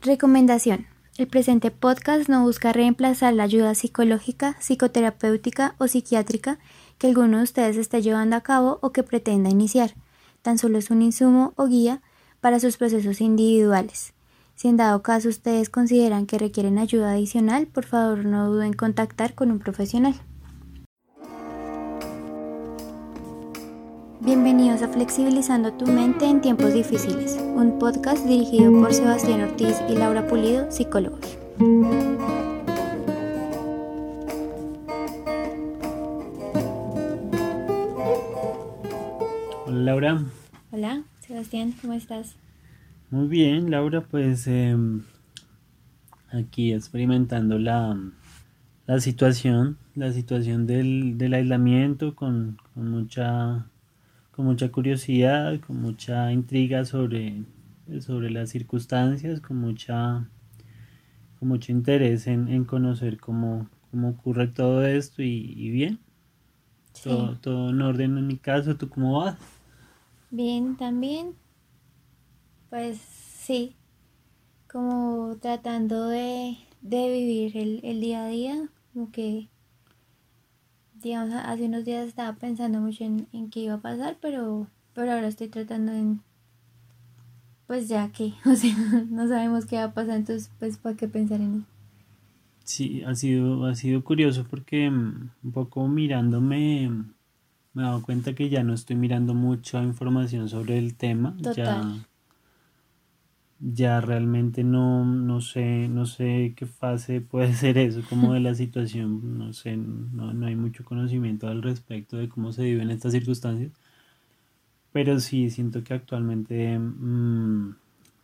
Recomendación. El presente podcast no busca reemplazar la ayuda psicológica, psicoterapéutica o psiquiátrica que alguno de ustedes esté llevando a cabo o que pretenda iniciar. Tan solo es un insumo o guía para sus procesos individuales. Si en dado caso ustedes consideran que requieren ayuda adicional, por favor no duden en contactar con un profesional. Bienvenidos a Flexibilizando tu mente en tiempos difíciles, un podcast dirigido por Sebastián Ortiz y Laura Pulido, psicólogos. Hola Laura. Hola, Sebastián, ¿cómo estás? Muy bien, Laura, pues em, aquí experimentando la, la situación, la situación del, del aislamiento con, con mucha con mucha curiosidad, con mucha intriga sobre, sobre las circunstancias, con mucha con mucho interés en, conocer cómo, cómo, ocurre todo esto y, bien. Todo, todo, en orden en mi caso, ¿tú cómo vas? Bien, también. Pues sí, como tratando de, de vivir el, el día a día, como que digamos, hace unos días estaba pensando mucho en, qué iba a pasar, pero, pero ahora estoy tratando en, pues ya que, o sea, no sabemos qué va a pasar, entonces, pues, ¿para qué pensar en eso? Sí, ha sido, ha sido curioso porque mm, un poco mirándome me he dado cuenta que ya no estoy mirando mucha información sobre el tema. Total ya realmente no, no sé, no sé qué fase puede ser eso, como de la situación, no sé, no, no hay mucho conocimiento al respecto de cómo se viven estas circunstancias, pero sí siento que actualmente mm,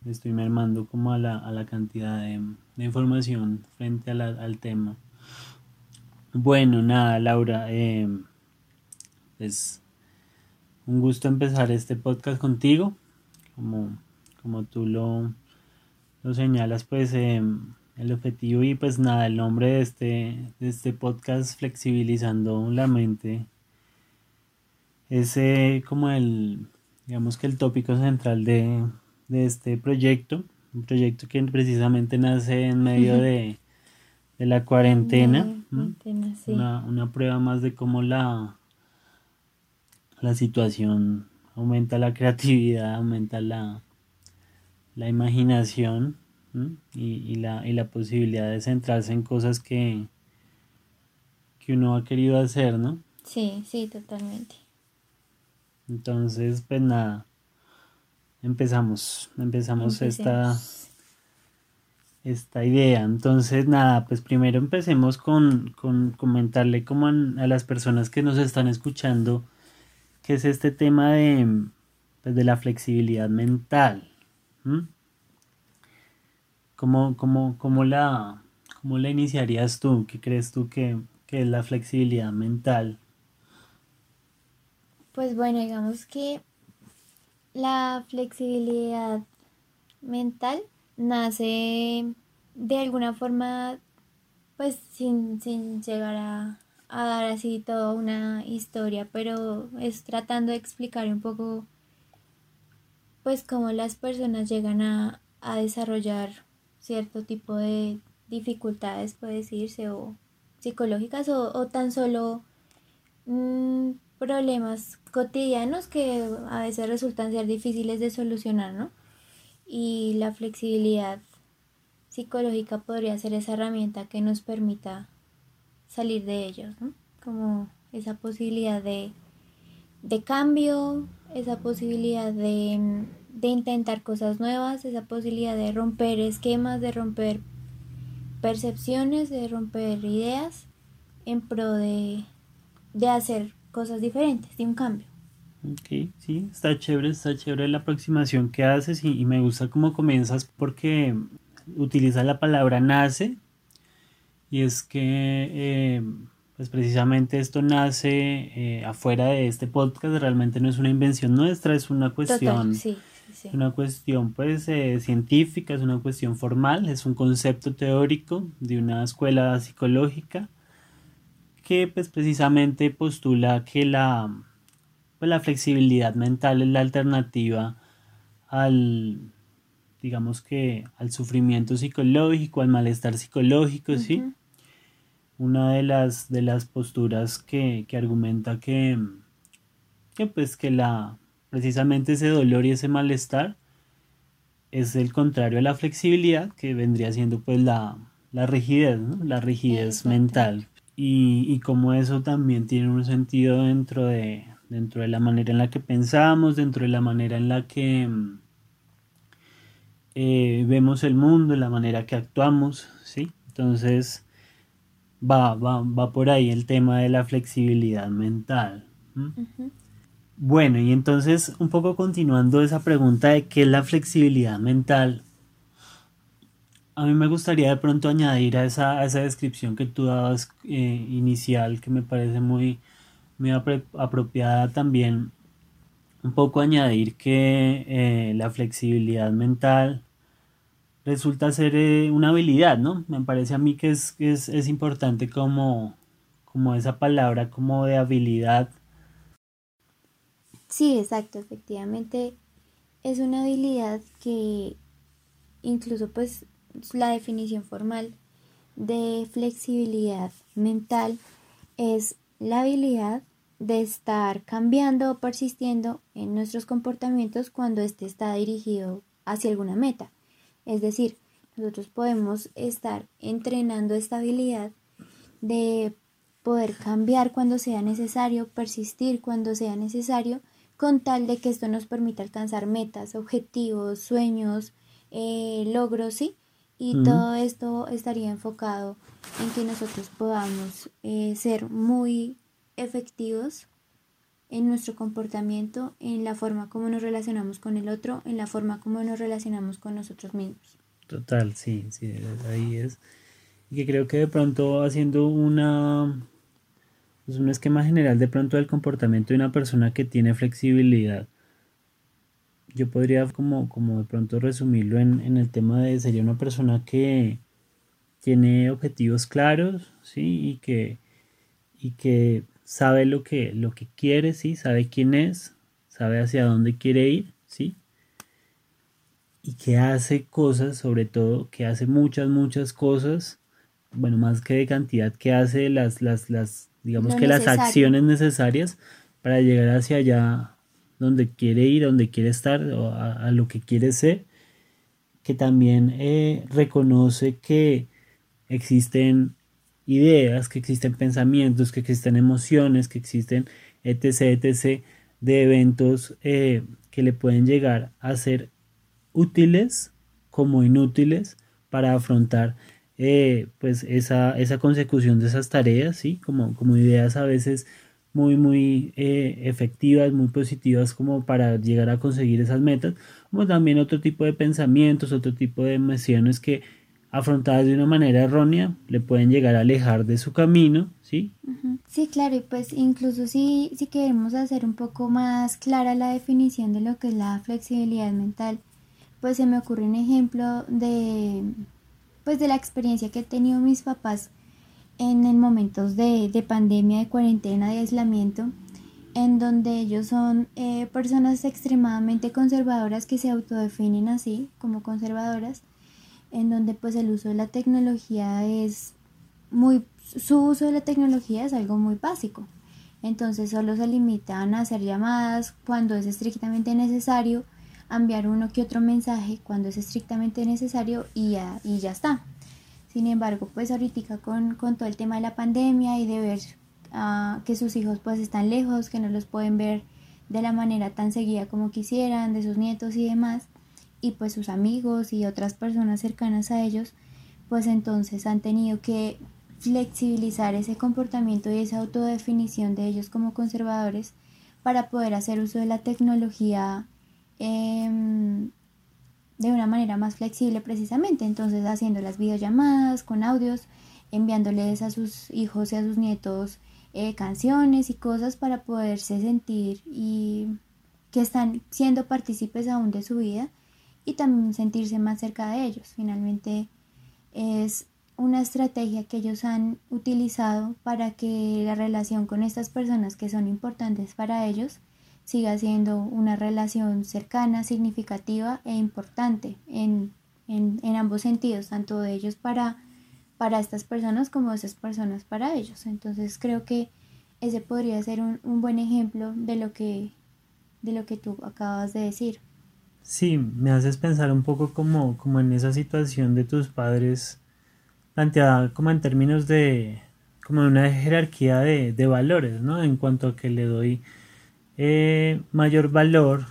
estoy mermando como a la, a la cantidad de, información frente al tema. Bueno, nada, Laura, eh, es un gusto empezar este podcast contigo, como como tú lo, lo señalas, pues em, el objetivo y pues nada, el nombre de este, de este podcast, Flexibilizando la mente, es eh, como el, digamos que el tópico central de, este proyecto, un proyecto que precisamente nace en medio de, la cuarentena, una, una prueba más de cómo la, la situación aumenta la creatividad, aumenta la, la imaginación y, la, y, la, posibilidad de centrarse en cosas que, que uno ha querido hacer, ¿no? Sí, sí, totalmente. Entonces, pues nada, empezamos, empezamos esta, esta idea. Entonces, nada, pues primero empecemos con, con comentarle como a, las personas que nos están escuchando qué es este tema de, pues, de la flexibilidad mental. ¿Cómo, cómo, la, ¿Cómo la iniciarías tú? ¿Qué crees tú que, es la flexibilidad mental? Pues bueno, digamos que la flexibilidad mental nace de alguna forma, pues sin, llegar a, a, dar así toda una historia, pero es tratando de explicar un poco pues cómo las personas llegan a, desarrollar cierto tipo de dificultades, puede decirse, o psicológicas, o, tan solo mm, problemas cotidianos que a veces resultan ser difíciles de solucionar, ¿no? Y la flexibilidad psicológica podría ser esa herramienta que nos permita salir de ellos, ¿no? Como esa posibilidad de, de cambio, esa posibilidad de, intentar cosas nuevas, esa posibilidad de romper esquemas, de romper percepciones, de romper ideas en pro de, hacer cosas diferentes, de un cambio. Ok, sí, está chévere, está chévere la aproximación que haces y, me gusta cómo comienzas porque utiliza la palabra nace y es que eh, pues precisamente esto nace eh, afuera de este podcast, realmente no es una invención nuestra, es una cuestión, una cuestión pues eh, científica, es una cuestión formal, es un concepto teórico de una escuela psicológica que pues precisamente postula que la, pues, la flexibilidad mental es la alternativa al digamos que al sufrimiento psicológico, al malestar psicológico, ¿sí? Una de las, de las posturas que, argumenta que, que, pues que la, precisamente ese dolor y ese malestar es el contrario a la flexibilidad, que vendría siendo pues la, rigidez, la rigidez mental. Y, y como eso también tiene un sentido dentro de, dentro de la manera en la que pensamos, dentro de la manera en la que eh, vemos el mundo, la manera que actuamos, ¿sí? Entonces va, va, va por ahí el tema de la flexibilidad mental. Bueno, y entonces un poco continuando esa pregunta de qué es la flexibilidad mental, a mí me gustaría de pronto añadir a esa, esa descripción que tú dabas eh, inicial, que me parece muy, muy apropiada también, un poco añadir que eh, la flexibilidad mental resulta ser eh, una habilidad, ¿no? Me parece a mí que es, es, es importante como, como esa palabra como de habilidad. Sí, exacto, efectivamente es una habilidad que incluso pues la definición formal de flexibilidad mental es la habilidad de estar cambiando o persistiendo en nuestros comportamientos cuando éste está dirigido hacia alguna meta. Es decir, nosotros podemos estar entrenando esta habilidad de poder cambiar cuando sea necesario, persistir cuando sea necesario, con tal de que esto nos permita alcanzar metas, objetivos, sueños, eh, logros, ¿sí? Y todo esto estaría enfocado en que nosotros podamos eh, ser muy efectivos en nuestro comportamiento, en la forma como nos relacionamos con el otro, en la forma como nos relacionamos con nosotros mismos. Total, sí, sí, ahí es. Y que creo que de pronto haciendo una, pues un esquema general de pronto del comportamiento de una persona que tiene flexibilidad, yo podría como, como de pronto resumirlo en, en el tema de sería una persona que tiene objetivos claros, sí, y que, y que sabe lo que, lo que quiere, ¿sí? Sabe quién es, sabe hacia dónde quiere ir, ¿sí? Y que hace cosas, sobre todo, que hace muchas, muchas cosas, bueno, más que de cantidad, que hace las, las, las digamos que las acciones necesarias para llegar hacia allá donde quiere ir, donde quiere estar, o a, lo que quiere ser, que también eh, reconoce que existen ideas, que existen pensamientos, que existen emociones, que existen etc, etc, de eventos eh, que le pueden llegar a ser útiles como inútiles para afrontar eh, pues esa, esa, consecución de esas tareas, ¿sí? como, como ideas a veces muy, muy eh, efectivas, muy positivas como para llegar a conseguir esas metas, como también otro tipo de pensamientos, otro tipo de emociones que afrontadas de una manera errónea le pueden llegar a alejar de su camino, ¿sí? Sí, claro, y pues incluso si, si queremos hacer un poco más clara la definición de lo que es la flexibilidad mental, pues se me ocurre un ejemplo de, pues de la experiencia que he tenido mis papás en, en momentos de, de, pandemia, de cuarentena, de aislamiento, en donde ellos son eh, personas extremadamente conservadoras que se autodefinen así como conservadoras, en donde pues el uso de la tecnología es muy, su uso de la tecnología es algo muy básico. Entonces solo se limitan a hacer llamadas cuando es estrictamente necesario, enviar uno que otro mensaje cuando es estrictamente necesario y ya, y ya está. Sin embargo, pues ahorita con, con todo el tema de la pandemia y de ver uh, que sus hijos pues están lejos, que no los pueden ver de la manera tan seguida como quisieran, de sus nietos y demás, y pues sus amigos y otras personas cercanas a ellos, pues entonces han tenido que flexibilizar ese comportamiento y esa autodefinición de ellos como conservadores para poder hacer uso de la tecnología em, de una manera más flexible precisamente, entonces haciendo las videollamadas con audios, enviándoles a sus hijos y a sus nietos eh, canciones y cosas para poderse sentir y que están siendo partícipes aún de su vida y también sentirse más cerca de ellos. Finalmente es una estrategia que ellos han utilizado para que la relación con estas personas que son importantes para ellos siga siendo una relación cercana, significativa e importante en, ambos sentidos, tanto de ellos para, para estas personas como de esas personas para ellos. Entonces creo que ese podría ser un, buen ejemplo de lo, que, de lo que tú acabas de decir. Sí, me haces pensar un poco como, como en esa situación de tus padres planteada como en términos de como una jerarquía de, de valores, ¿no? En cuanto a que le doy eh, mayor valor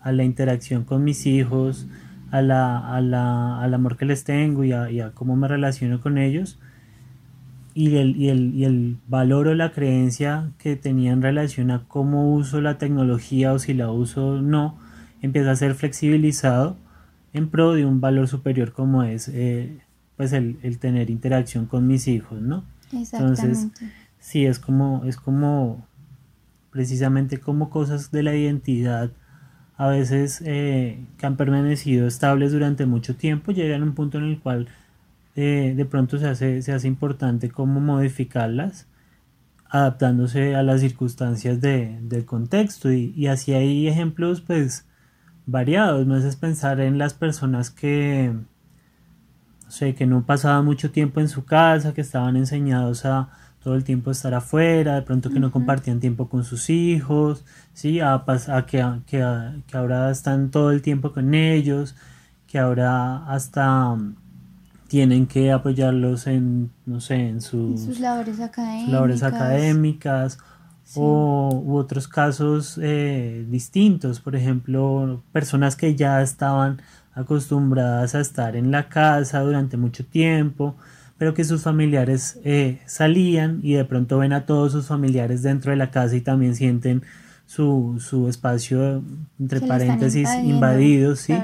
a la interacción con mis hijos, a la, a la, al amor que les tengo y a, cómo me relaciono con ellos. Y el, y, el, y el, valor o la creencia que tenía en relación a cómo uso la tecnología o si la uso o no, empieza a ser flexibilizado en pro de un valor superior como es eh, pues el, el, tener interacción con mis hijos, ¿no? Entonces, sí, es como, es como precisamente como cosas de la identidad a veces eh, que han permanecido estables durante mucho tiempo llegan a un punto en el cual eh, de pronto se hace, se hace importante cómo modificarlas adaptándose a las circunstancias de, del contexto y, y, así hay ejemplos pues variados no es pensar en las personas que no sé que no pasaban mucho tiempo en su casa que estaban enseñados a todo el tiempo estar afuera, de pronto que no compartían tiempo con sus hijos, ¿sí? a, que, que, que, ahora están todo el tiempo con ellos, que ahora hasta um, tienen que apoyarlos en, no sé, en sus, labores académicas, labores académicas o u otros casos eh, distintos, por ejemplo, personas que ya estaban acostumbradas a estar en la casa durante mucho tiempo, pero que sus familiares eh, salían y de pronto ven a todos sus familiares dentro de la casa y también sienten su, espacio, entre paréntesis, invadido, ¿sí?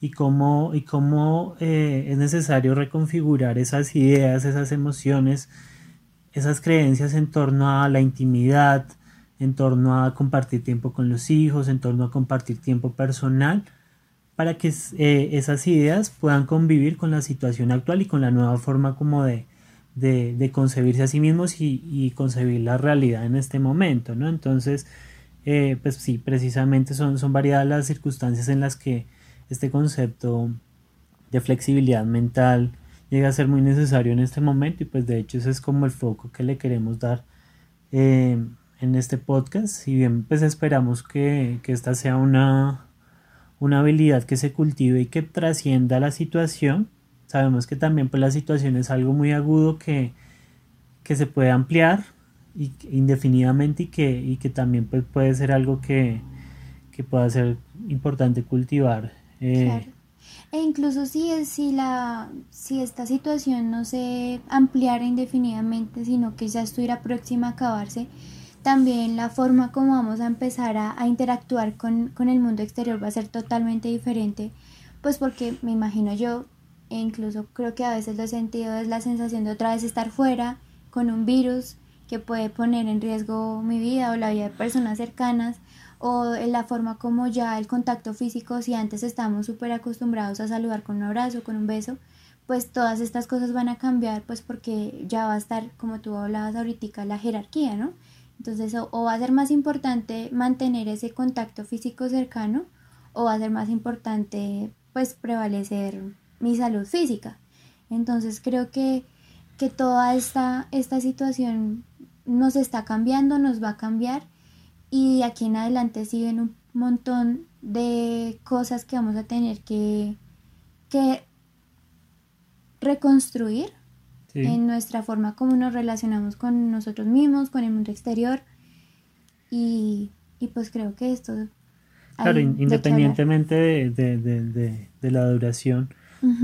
Y cómo, y cómo eh, es necesario reconfigurar esas ideas, esas emociones, esas creencias en torno a la intimidad, en torno a compartir tiempo con los hijos, en torno a compartir tiempo personal, para que eh, esas ideas puedan convivir con la situación actual y con la nueva forma como de, de, concebirse a sí mismos y, concebir la realidad en este momento, ¿no? Entonces, eh, pues sí, precisamente son, son variadas las circunstancias en las que este concepto de flexibilidad mental llega a ser muy necesario en este momento y pues de hecho ese es como el foco que le queremos dar eh, en este podcast. Si bien pues esperamos que, que esta sea una una habilidad que se cultive y que trascienda la situación. Sabemos que también pues, la situación es algo muy agudo que, que se puede ampliar y, indefinidamente y que, y que también pues, puede ser algo que, que pueda ser importante cultivar. Eh, claro. E incluso si, si, la, si esta situación no se ampliara indefinidamente, sino que ya estuviera próxima a acabarse, también la forma como vamos a empezar a, interactuar con, el mundo exterior va a ser totalmente diferente, pues porque me imagino yo, e incluso creo que a veces lo he sentido, es la sensación de otra vez estar fuera con un virus que puede poner en riesgo mi vida o la vida de personas cercanas, o en la forma como ya el contacto físico, si antes estábamos súper acostumbrados a saludar con un abrazo, con un beso, pues todas estas cosas van a cambiar, pues porque ya va a estar, como tú hablabas ahorita, la jerarquía, ¿no? Entonces, o, va a ser más importante mantener ese contacto físico cercano o va a ser más importante pues prevalecer mi salud física. Entonces creo que, que toda esta, esta situación nos está cambiando, nos va a cambiar y de aquí en adelante siguen un montón de cosas que vamos a tener que, que reconstruir en nuestra forma como nos relacionamos con nosotros mismos, con el mundo exterior. Y, pues creo que esto... Claro, independientemente de, la duración,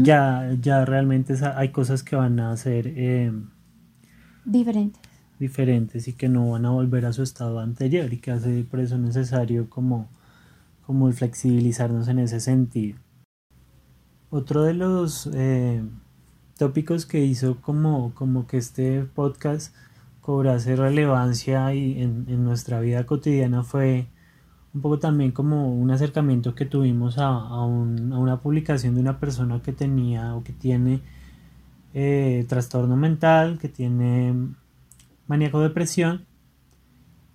ya, ya realmente hay cosas que van a ser... Eh, diferentes. Diferentes y que no van a volver a su estado anterior y que hace por eso necesario como, como flexibilizarnos en ese sentido. Otro de los... Eh, tópicos que hizo como, como que este podcast cobrase relevancia y en, nuestra vida cotidiana fue un poco también como un acercamiento que tuvimos a, una publicación de una persona que tenía o que tiene eh, trastorno mental, que tiene maníaco depresión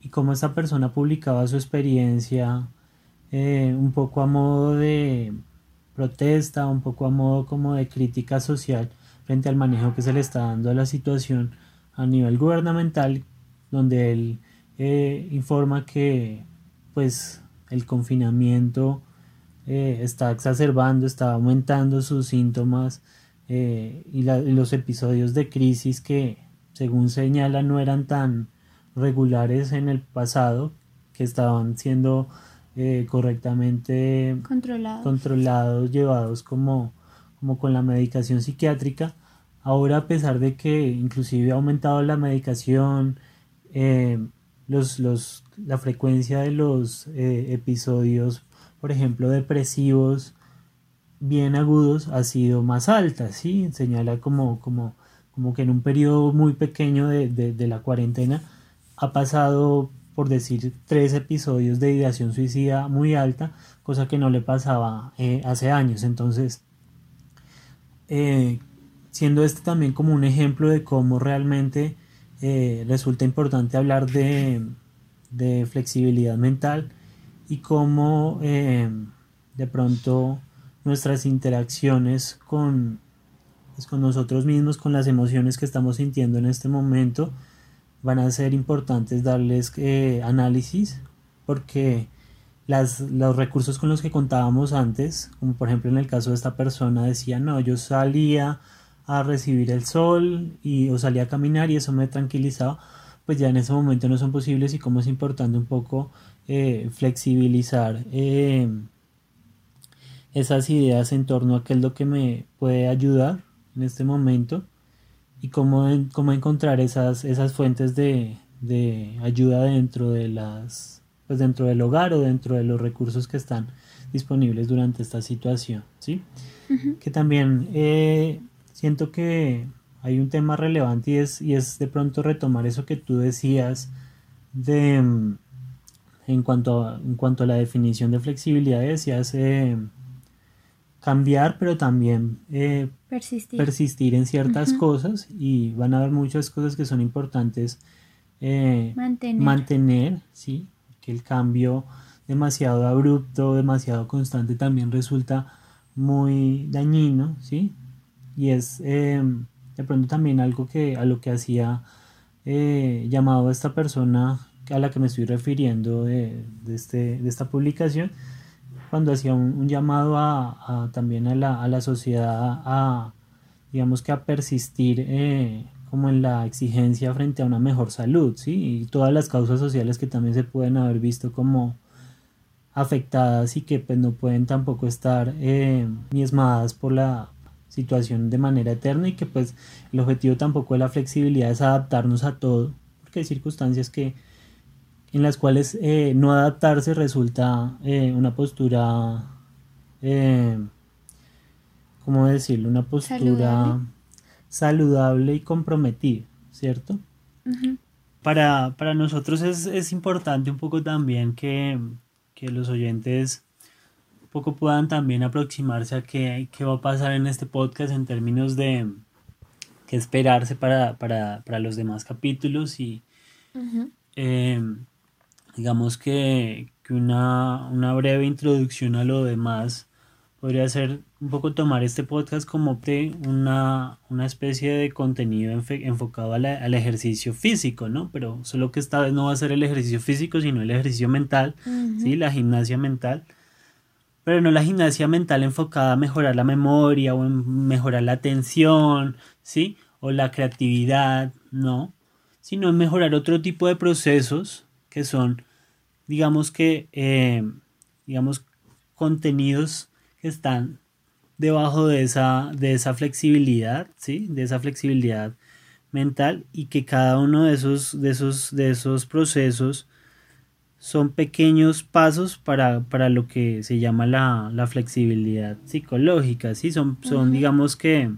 y cómo esta persona publicaba su experiencia eh, un poco a modo de protesta, un poco a modo como de crítica social frente al manejo que se le está dando a la situación a nivel gubernamental, donde él eh, informa que pues el confinamiento eh, está exacerbando, está aumentando sus síntomas eh, y, los episodios de crisis que según señala no eran tan regulares en el pasado, que estaban siendo correctamente controlados. controlados, llevados como, como con la medicación psiquiátrica. Ahora a pesar de que inclusive ha aumentado la medicación, los, los, la frecuencia de los eh, episodios, por ejemplo, depresivos bien agudos ha sido más alta, ¿sí? Señala como, como, como que en un periodo muy pequeño de, de, la cuarentena ha pasado, por decir, tres episodios de ideación suicida muy alta, cosa que no le pasaba eh, hace años. Entonces, eh, siendo este también como un ejemplo de cómo realmente eh, resulta importante hablar de, flexibilidad mental y cómo de pronto nuestras interacciones con, pues, con nosotros mismos, con las emociones que estamos sintiendo en este momento, van a ser importantes darles eh, análisis porque las, los recursos con los que contábamos antes, como por ejemplo en el caso de esta persona, decía, no, yo salía a recibir el sol y o salía a caminar y eso me tranquilizaba, pues ya en ese momento no son posibles y como es importante un poco eh, flexibilizar eh, esas ideas en torno a qué es lo que me puede ayudar en este momento y cómo, cómo encontrar esas, esas fuentes de, de ayuda dentro de las pues dentro del hogar o dentro de los recursos que están disponibles durante esta situación, ¿sí? Que también eh, siento que hay un tema relevante y es, y es de pronto retomar eso que tú decías de mm, en cuanto a, en cuanto a la definición de flexibilidad decías eh, cambiar pero también eh, persistir. en ciertas cosas y van a haber muchas cosas que son importantes eh, mantener. mantener sí que el cambio demasiado abrupto demasiado constante también resulta muy dañino sí y es em, de pronto también algo que a lo que hacía eh, llamado a esta persona a la que me estoy refiriendo de, este, de esta publicación cuando hacía un, llamado a, también a la, a la, sociedad a digamos que a persistir eh, como en la exigencia frente a una mejor salud ¿sí? y todas las causas sociales que también se pueden haber visto como afectadas y que pues no pueden tampoco estar eh, miesmadas por la situación de manera eterna y que pues el objetivo tampoco de la flexibilidad es adaptarnos a todo, porque hay circunstancias que en las cuales eh, no adaptarse resulta eh, una postura, eh, ¿cómo decirlo? Una postura saludable, y comprometida, ¿cierto? para, para, nosotros es, es, importante un poco también que, que los oyentes poco puedan también aproximarse a qué, qué va a pasar en este podcast en términos de qué esperarse para, para, para los demás capítulos y digamos que, que una, una, breve introducción a lo demás podría ser un poco tomar este podcast como una, una especie de contenido enfocado al ejercicio físico, ¿no? Pero solo que esta vez no va a ser el ejercicio físico, sino el ejercicio mental, ¿sí? La gimnasia mental pero no la gimnasia mental enfocada a mejorar la memoria o en mejorar la atención, ¿sí? O la creatividad, no, sino en mejorar otro tipo de procesos que son, digamos que, eh, digamos, contenidos que están debajo de esa, de esa flexibilidad, ¿sí? De esa flexibilidad mental y que cada uno de esos, de esos, de esos procesos son pequeños pasos para, lo que se llama la, flexibilidad psicológica, ¿sí? Son, son digamos que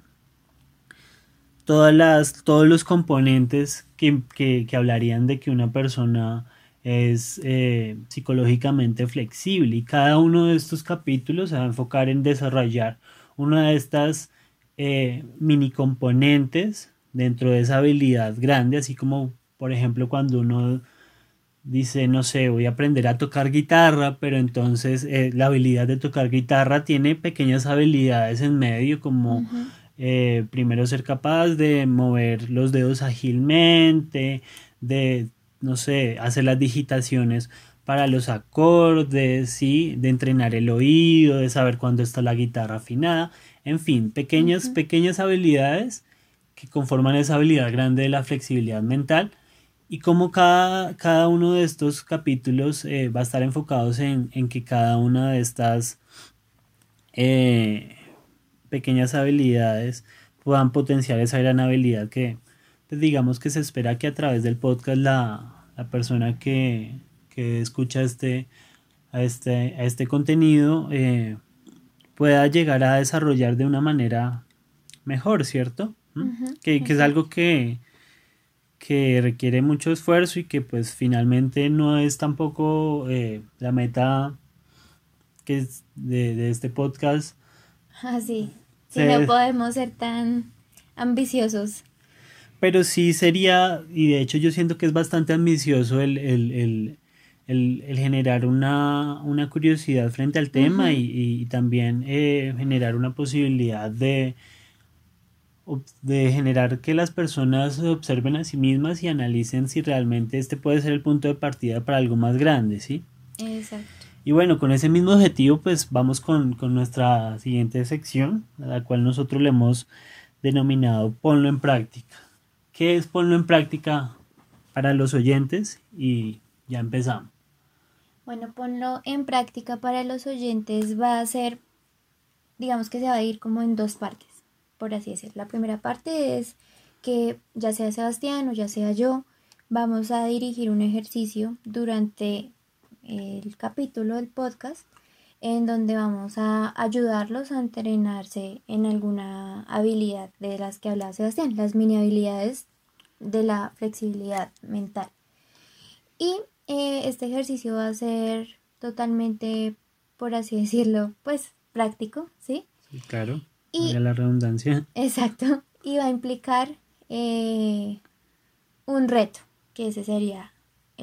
todas las, todos los componentes que, hablarían de que una persona es eh, psicológicamente flexible. Y cada uno de estos capítulos se va a enfocar en desarrollar una de estas eh, mini componentes dentro de esa habilidad grande, así como por ejemplo cuando uno dice, no sé, voy a aprender a tocar guitarra, pero entonces eh, la habilidad de tocar guitarra tiene pequeñas habilidades en medio, como eh, primero ser capaz de mover los dedos ágilmente, de, no sé, hacer las digitaciones para los acordes, ¿sí? de entrenar el oído, de saber cuándo está la guitarra afinada, en fin, pequeñas, pequeñas habilidades que conforman esa habilidad grande de la flexibilidad mental. Y como cada, cada uno de estos capítulos eh, va a estar enfocados en, que cada una de estas eh, pequeñas habilidades puedan potenciar esa gran habilidad que pues digamos que se espera que a través del podcast la, persona que, escucha este, a, este, a este contenido eh, pueda llegar a desarrollar de una manera mejor, ¿cierto? que, es algo que, que requiere mucho esfuerzo y que pues finalmente no es tampoco eh, la meta que es de, este podcast. Así, ah, si no podemos ser tan ambiciosos. Pero sí sería, y de hecho yo siento que es bastante ambicioso el, generar una, curiosidad frente al tema y, también eh, generar una posibilidad de, de generar que las personas se observen a sí mismas y analicen si realmente este puede ser el punto de partida para algo más grande, ¿sí? Exacto. Y bueno, con ese mismo objetivo, pues vamos con, nuestra siguiente sección, a la cual nosotros le hemos denominado Ponlo en práctica. ¿Qué es Ponlo en práctica para los oyentes? Y ya empezamos. Bueno, ponlo en práctica para los oyentes va a ser, digamos que se va a ir como en dos partes por así decirlo. La primera parte es que ya sea Sebastián o ya sea yo, vamos a dirigir un ejercicio durante el capítulo del podcast en donde vamos a ayudarlos a entrenarse en alguna habilidad de las que hablaba Sebastián, las mini habilidades de la flexibilidad mental. Y eh, este ejercicio va a ser totalmente, por así decirlo, pues práctico, ¿sí? Sí, claro. Y, la redundancia. Exacto. Y va a implicar eh, un reto, que ese sería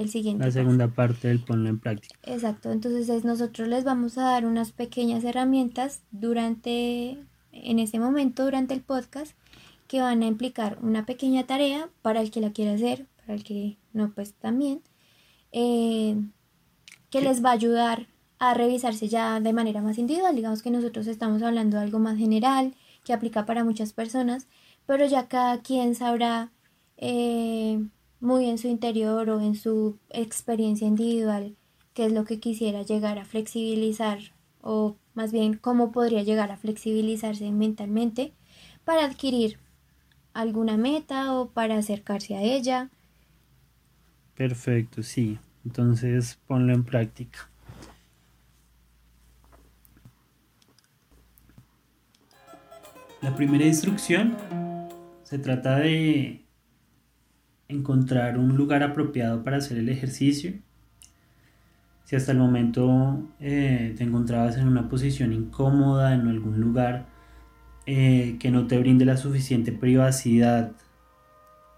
el siguiente. La segunda parte del ponlo en práctica. Exacto. Entonces nosotros les vamos a dar unas pequeñas herramientas durante, en ese momento, durante el podcast, que van a implicar una pequeña tarea para el que la quiera hacer, para el que no, pues también, eh, que les va a ayudar a revisarse ya de manera más individual. Digamos que nosotros estamos hablando de algo más general que aplica para muchas personas, pero ya cada quien sabrá eh, muy en su interior o en su experiencia individual qué es lo que quisiera llegar a flexibilizar o más bien cómo podría llegar a flexibilizarse mentalmente para adquirir alguna meta o para acercarse a ella. Perfecto, sí. Entonces ponlo en práctica. La primera instrucción se trata de encontrar un lugar apropiado para hacer el ejercicio. Si hasta el momento eh, te encontrabas en una posición incómoda, en algún lugar eh, que no te brinde la suficiente privacidad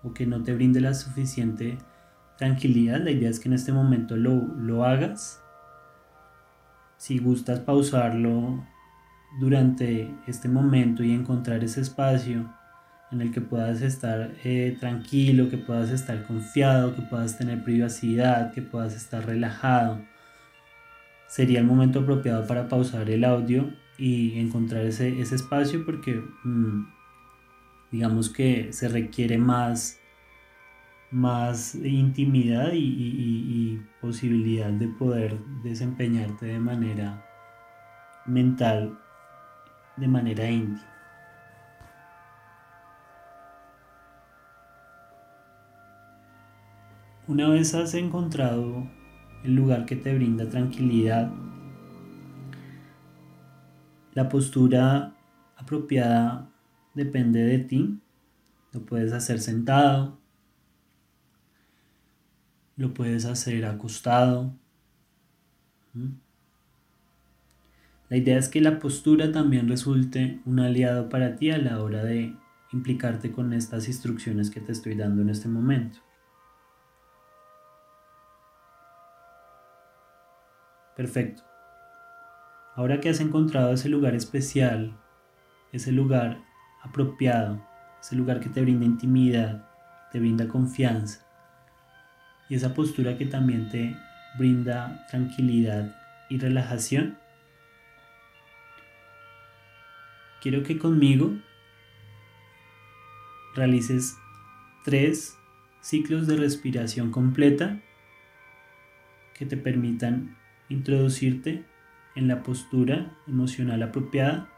o que no te brinde la suficiente tranquilidad, la idea es que en este momento lo, lo hagas. Si gustas pausarlo durante este momento y encontrar ese espacio en el que puedas estar eh, tranquilo, que puedas estar confiado, que puedas tener privacidad, que puedas estar relajado. Sería el momento apropiado para pausar el audio y encontrar ese, espacio porque mm, digamos que se requiere más, más intimidad y posibilidad de poder desempeñarte de manera mental de manera íntima. Una vez has encontrado el lugar que te brinda tranquilidad, la postura apropiada depende de ti. Lo puedes hacer sentado, lo puedes hacer acostado. La idea es que la postura también resulte un aliado para ti a la hora de implicarte con estas instrucciones que te estoy dando en este momento. Perfecto. Ahora que has encontrado ese lugar especial, ese lugar apropiado, ese lugar que te brinda intimidad, te brinda confianza y esa postura que también te brinda tranquilidad y relajación, quiero que conmigo realices tres ciclos de respiración completa que te permitan introducirte en la postura emocional apropiada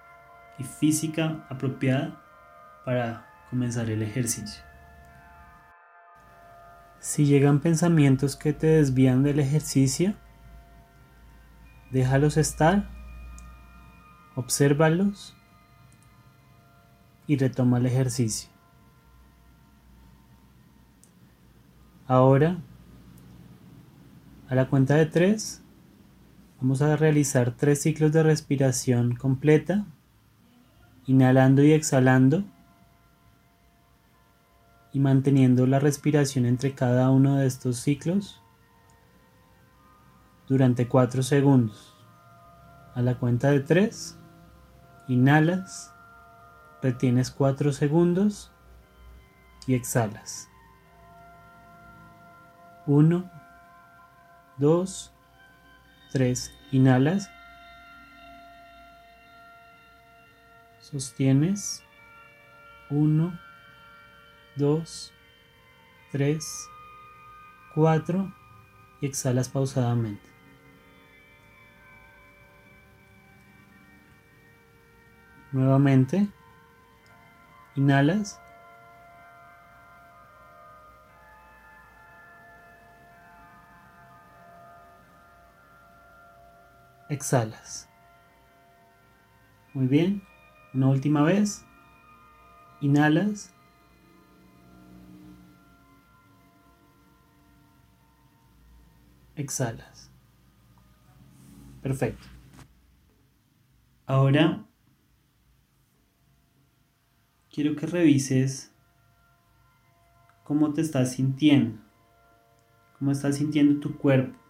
y física apropiada para comenzar el ejercicio. Si llegan pensamientos que te desvían del ejercicio, déjalos estar, obsérvalos y retoma el ejercicio. Ahora, a la cuenta de tres, vamos a realizar tres ciclos de respiración completa, inhalando y exhalando, y manteniendo la respiración entre cada uno de estos ciclos durante cuatro segundos. A la cuenta de tres, inhalas, retienes cuatro segundos. Y exhalas. 1, 2, 3. Inhalas. Sostienes. 1, 2, 3, 4 y exhalas pausadamente. Nuevamente, inhalas. Exhalas. Muy bien. Una última vez. Inhalas. Exhalas. Perfecto. Ahora quiero que revises cómo te estás sintiendo. Cómo estás sintiendo tu cuerpo.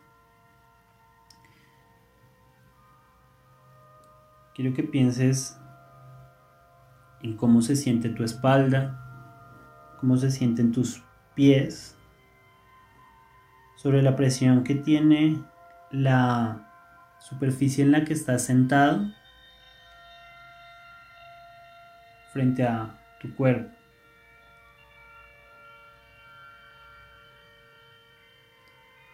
Quiero que pienses en cómo se siente tu espalda, cómo se sienten tus pies, sobre la presión que tiene la superficie en la que estás sentado frente a tu cuerpo.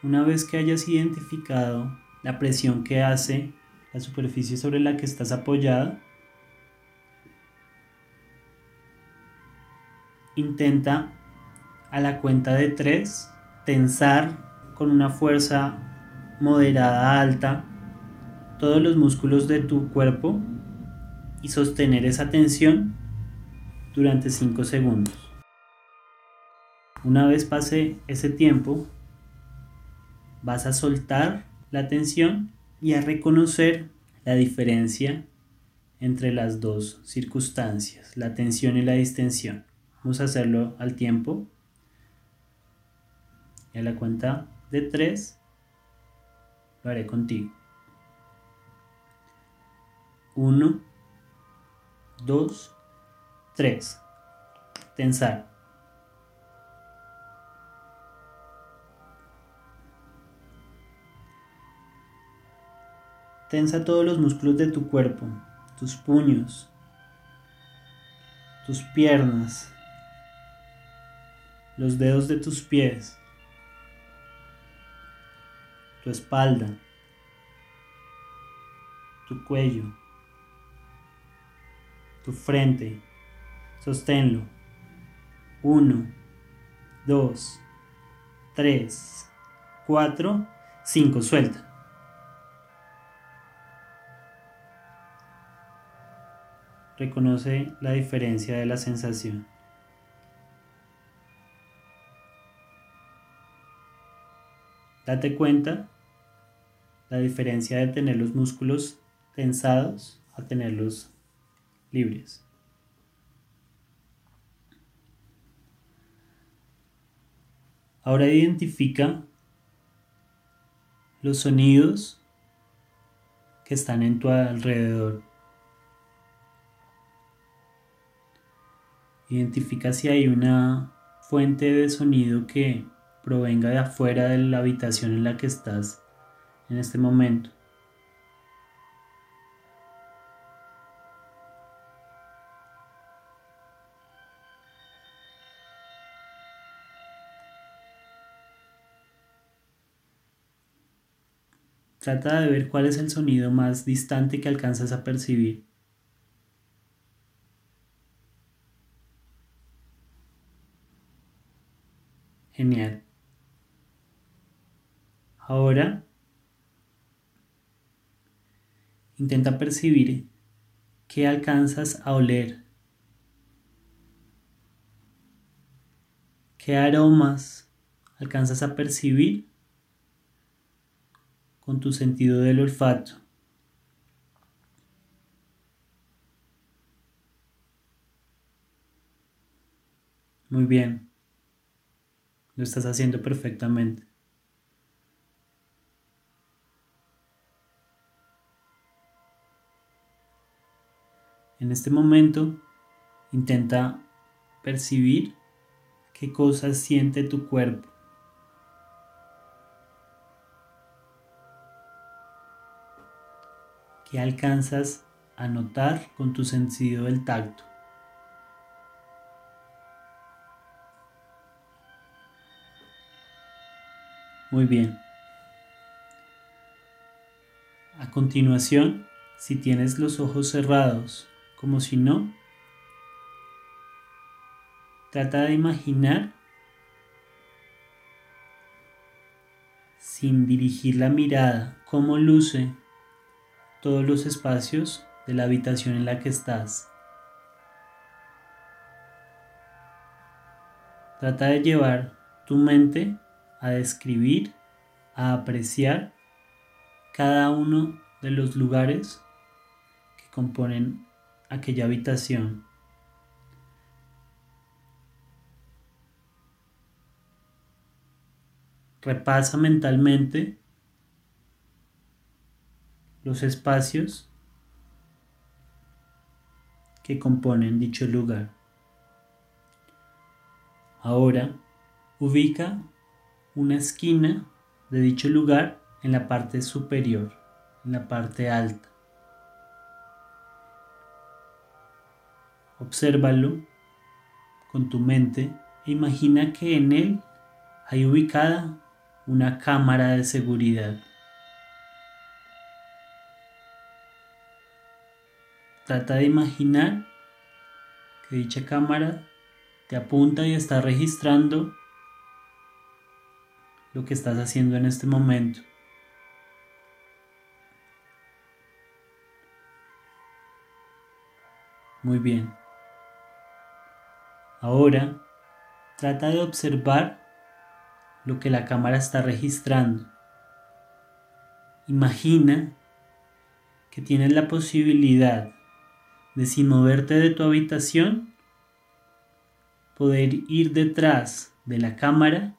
Una vez que hayas identificado la presión que hace la superficie sobre la que estás apoyada. Intenta a la cuenta de 3 tensar con una fuerza moderada alta todos los músculos de tu cuerpo y sostener esa tensión durante 5 segundos. Una vez pase ese tiempo, vas a soltar la tensión y a reconocer la diferencia entre las dos circunstancias, la tensión y la distensión. Vamos a hacerlo al tiempo. Y a la cuenta de tres lo haré contigo. Uno, dos, tres. Tensar. Tensa todos los músculos de tu cuerpo, tus puños, tus piernas, los dedos de tus pies, tu espalda, tu cuello, tu frente. Sosténlo. Uno, dos, tres, cuatro, cinco. Suelta. Reconoce la diferencia de la sensación. Date cuenta la diferencia de tener los músculos tensados a tenerlos libres. Ahora identifica los sonidos que están en tu alrededor. Identifica si hay una fuente de sonido que provenga de afuera de la habitación en la que estás en este momento. Trata de ver cuál es el sonido más distante que alcanzas a percibir. Genial. Ahora intenta percibir qué alcanzas a oler. ¿Qué aromas alcanzas a percibir con tu sentido del olfato? Muy bien. Lo estás haciendo perfectamente. En este momento, intenta percibir qué cosas siente tu cuerpo. ¿Qué alcanzas a notar con tu sentido del tacto? Muy bien. A continuación, si tienes los ojos cerrados, como si no, trata de imaginar sin dirigir la mirada cómo luce todos los espacios de la habitación en la que estás. Trata de llevar tu mente a describir, a apreciar cada uno de los lugares que componen aquella habitación. Repasa mentalmente los espacios que componen dicho lugar. Ahora ubica una esquina de dicho lugar en la parte superior, en la parte alta. Obsérvalo con tu mente e imagina que en él hay ubicada una cámara de seguridad. Trata de imaginar que dicha cámara te apunta y está registrando lo que estás haciendo en este momento. Muy bien. Ahora trata de observar lo que la cámara está registrando. Imagina que tienes la posibilidad de sin moverte de tu habitación poder ir detrás de la cámara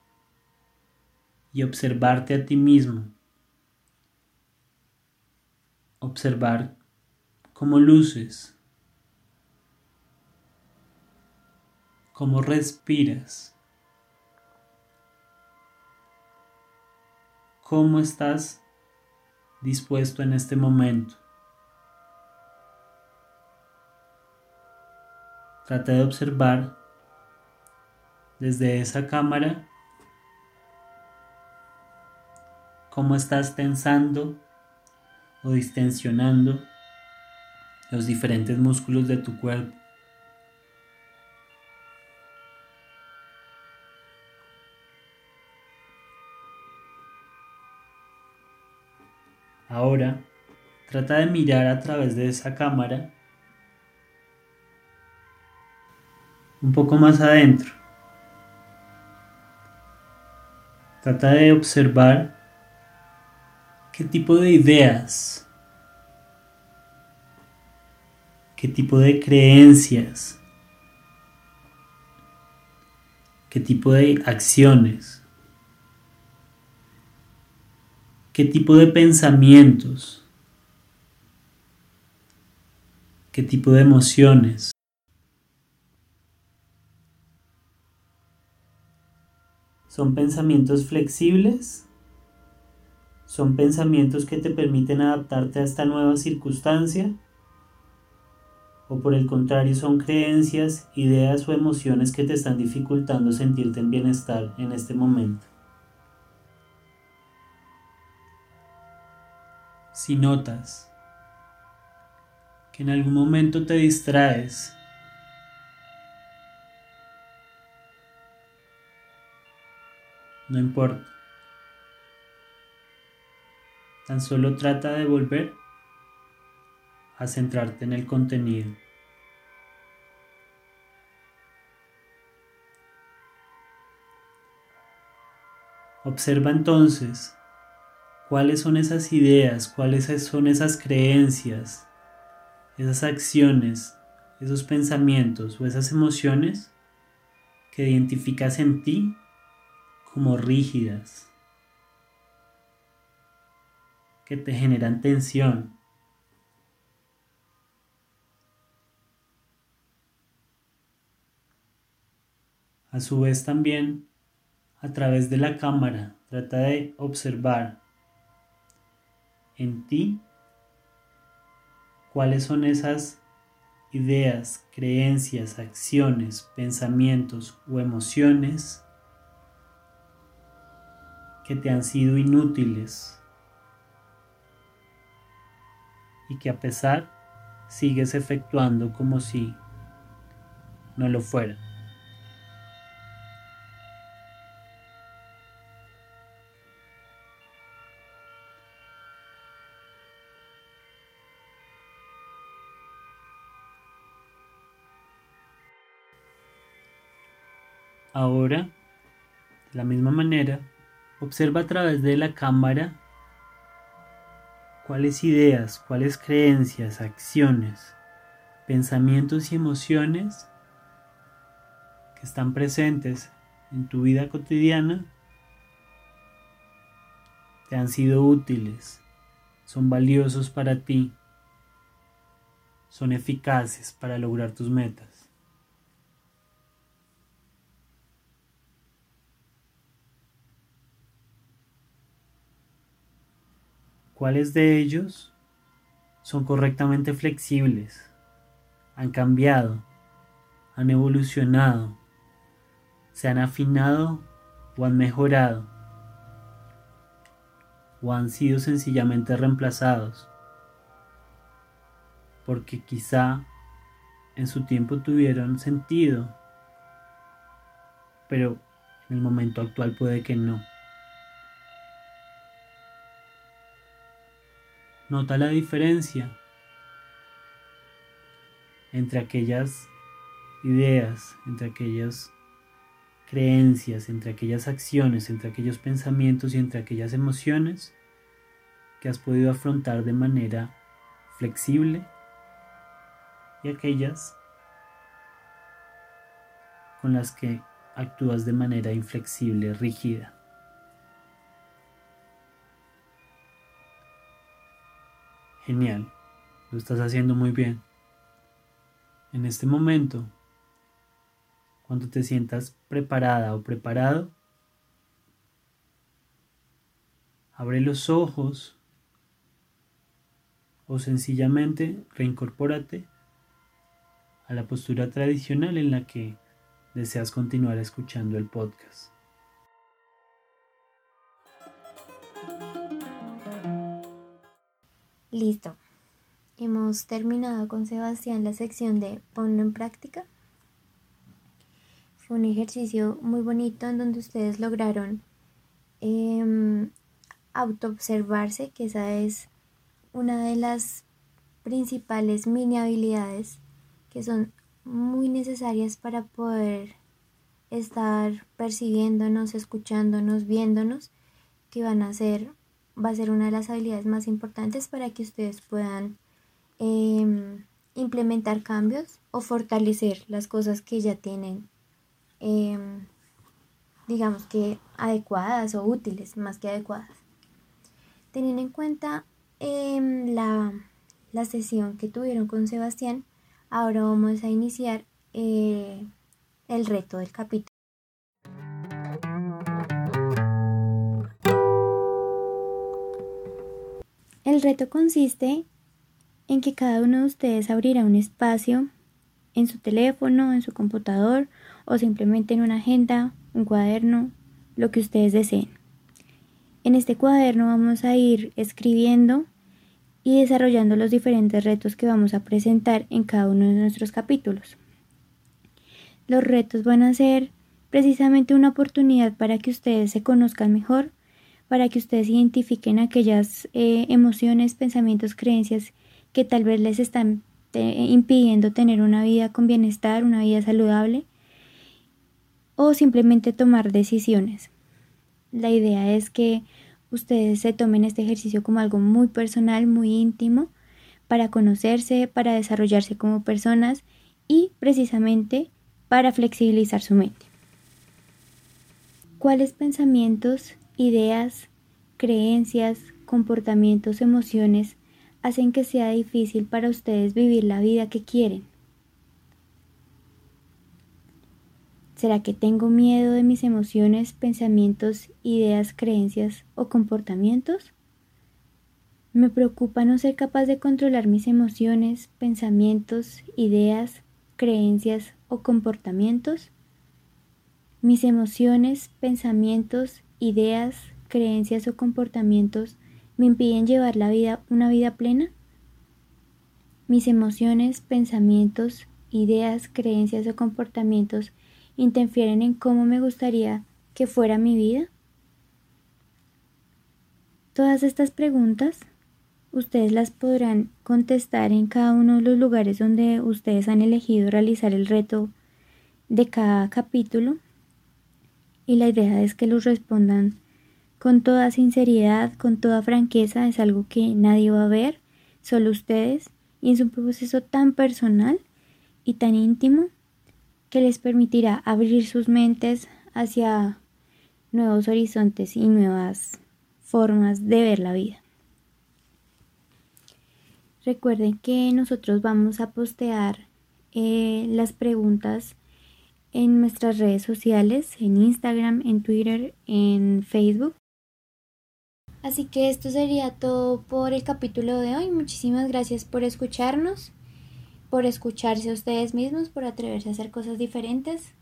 y observarte a ti mismo. Observar cómo luces, cómo respiras, cómo estás dispuesto en este momento. Trata de observar desde esa cámara cómo estás tensando o distensionando los diferentes músculos de tu cuerpo. Ahora, trata de mirar a través de esa cámara un poco más adentro. Trata de observar qué tipo de ideas, qué tipo de creencias, qué tipo de acciones qué tipo de pensamientos ¿Qué tipo de emociones? ¿Son pensamientos flexibles? ¿Son pensamientos que te permiten adaptarte a esta nueva circunstancia? ¿O por el contrario son creencias, ideas o emociones que te están dificultando sentirte en bienestar en este momento? Si notas que en algún momento te distraes, no importa. Tan solo trata de volver a centrarte en el contenido. Observa entonces cuáles son esas ideas, cuáles son esas creencias, esas acciones, esos pensamientos o esas emociones que identificas en ti como rígidas, que te generan tensión. A su vez también, a través de la cámara, trata de observar en ti cuáles son esas ideas, creencias, acciones, pensamientos o emociones que te han sido inútiles y que a pesar sigues efectuando como si no lo fuera. Ahora, de la misma manera, observa a través de la cámara cuáles ideas, cuáles creencias, acciones, pensamientos y emociones que están presentes en tu vida cotidiana te han sido útiles, son valiosos para ti, son eficaces para lograr tus metas. ¿Cuáles de ellos son correctamente flexibles? Han cambiado, han evolucionado, se han afinado o han mejorado o han sido sencillamente reemplazados porque quizá en su tiempo tuvieron sentido, pero en el momento actual puede que no. Nota la diferencia entre aquellas ideas, entre aquellas creencias, entre aquellas acciones, entre aquellos pensamientos y entre aquellas emociones que has podido afrontar de manera flexible y aquellas con las que actúas de manera inflexible, rígida. Genial, lo estás haciendo muy bien. En este momento, cuando te sientas preparada o preparado, abre los ojos o sencillamente reincorpórate a la postura tradicional en la que deseas continuar escuchando el podcast. Listo. Hemos terminado con Sebastián la sección de ponlo en práctica. Fue un ejercicio muy bonito en donde ustedes lograron eh, autoobservarse, que esa es una de las principales mini habilidades que son muy necesarias para poder estar percibiéndonos, escuchándonos, viéndonos, que van a ser va a ser una de las habilidades más importantes para que ustedes puedan em, implementar cambios o fortalecer las cosas que ya tienen, em, digamos que adecuadas o útiles más que adecuadas. Teniendo en cuenta em, la, la sesión que tuvieron con Sebastián, ahora vamos a iniciar eh, el reto del capítulo. El reto consiste en que cada uno de ustedes abrirá un espacio en su teléfono, en su computador o simplemente en una agenda, un cuaderno, lo que ustedes deseen. En este cuaderno vamos a ir escribiendo y desarrollando los diferentes retos que vamos a presentar en cada uno de nuestros capítulos. Los retos van a ser precisamente una oportunidad para que ustedes se conozcan mejor, para que ustedes identifiquen aquellas eh, emociones, pensamientos, creencias que tal vez les están eh, impidiendo tener una vida con bienestar, una vida saludable o simplemente tomar decisiones. La idea es que ustedes se tomen este ejercicio como algo muy personal, muy íntimo, para conocerse, para desarrollarse como personas y precisamente para flexibilizar su mente. ¿Cuáles pensamientos, ideas, creencias, comportamientos, emociones hacen que sea difícil para ustedes vivir la vida que quieren? ¿Será que tengo miedo de mis emociones, pensamientos, ideas, creencias o comportamientos? ¿Me preocupa no ser capaz de controlar mis emociones, pensamientos, ideas, creencias o comportamientos? ¿Mis emociones, pensamientos, ideas, creencias o comportamientos me impiden llevar la vida, una vida plena? ¿Mis emociones, pensamientos, ideas, creencias o comportamientos interfieren en cómo me gustaría que fuera mi vida? Todas estas preguntas ustedes las podrán contestar en cada uno de los lugares donde ustedes han elegido realizar el reto de cada capítulo y la idea es que los respondan con toda sinceridad, con toda franqueza, es algo que nadie va a ver, solo ustedes, y es un proceso tan personal y tan íntimo que les permitirá abrir sus mentes hacia nuevos horizontes y nuevas formas de ver la vida. Recuerden que nosotros vamos a postear eh, las preguntas en nuestras redes sociales, en Instagram, en Twitter, en Facebook. Así que esto sería todo por el capítulo de hoy. Muchísimas gracias por escucharnos por escucharse a ustedes mismos, por atreverse a hacer cosas diferentes.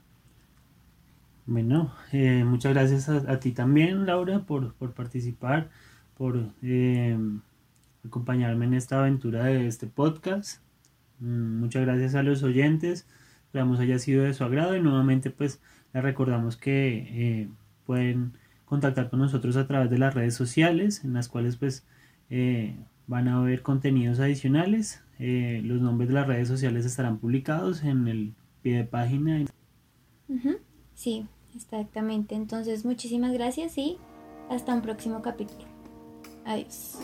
Bueno, eh, muchas gracias a, ti también, Laura, por, participar, por eh, acompañarme en esta aventura de este podcast. Mm, muchas gracias a los oyentes, esperamos haya sido de su agrado y nuevamente pues les recordamos que eh, pueden contactar con nosotros a través de las redes sociales en las cuales pues van a ver contenidos adicionales eh, los nombres de las redes sociales estarán publicados en el pie de página. Sí, exactamente. Entonces, muchísimas gracias y hasta un próximo capítulo. Adiós.